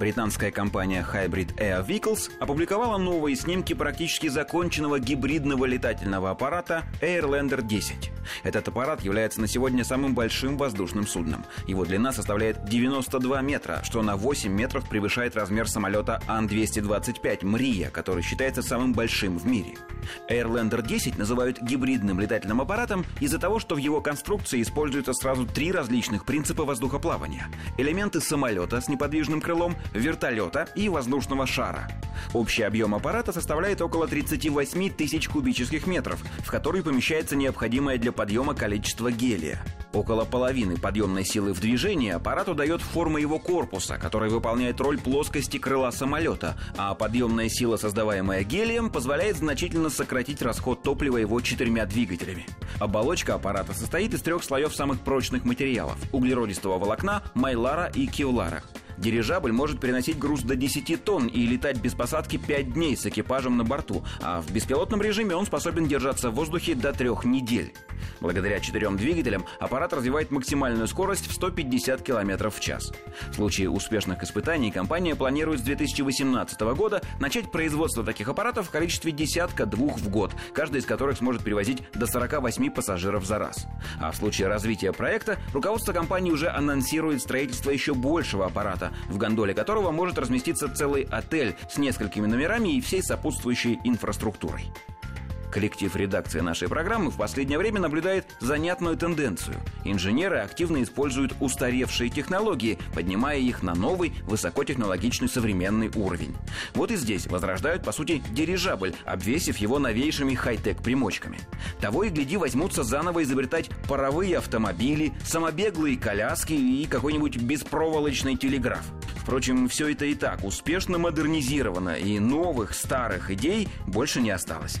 Британская компания Hybrid Air Vehicles опубликовала новые снимки практически законченного гибридного летательного аппарата Airlander 10. Этот аппарат является на сегодня самым большим воздушным судном. Его длина составляет 92 метра, что на 8 метров превышает размер самолета Ан-225 «Мрия», который считается самым большим в мире. Airlander 10 называют гибридным летательным аппаратом из-за того, что в его конструкции используются сразу три различных принципа воздухоплавания. Элементы самолета с неподвижным крылом, вертолета и воздушного шара. Общий объем аппарата составляет около 38 тысяч кубических метров, в который помещается необходимое для подъема количество гелия. Около половины подъемной силы в движении аппарату дает форма его корпуса, который выполняет роль плоскости крыла самолета, а подъемная сила, создаваемая гелием, позволяет значительно сократить расход топлива его четырьмя двигателями. Оболочка аппарата состоит из трех слоев самых прочных материалов – углеродистого волокна, майлара и кевлара – Дирижабль может переносить груз до 10 тонн и летать без посадки 5 дней с экипажем на борту, а в беспилотном режиме он способен держаться в воздухе до трех недель. Благодаря четырем двигателям аппарат развивает максимальную скорость в 150 км в час. В случае успешных испытаний компания планирует с 2018 года начать производство таких аппаратов в количестве десятка-двух в год, каждый из которых сможет перевозить до 48 пассажиров за раз. А в случае развития проекта руководство компании уже анонсирует строительство еще большего аппарата, в гондоле которого может разместиться целый отель с несколькими номерами и всей сопутствующей инфраструктурой. Коллектив редакции нашей программы в последнее время наблюдает занятную тенденцию. Инженеры активно используют устаревшие технологии, поднимая их на новый, высокотехнологичный современный уровень. Вот и здесь возрождают, по сути, дирижабль, обвесив его новейшими хай-тек примочками. Того и гляди возьмутся заново изобретать паровые автомобили, самобеглые коляски и какой-нибудь беспроволочный телеграф. Впрочем, все это и так успешно модернизировано, и новых старых идей больше не осталось.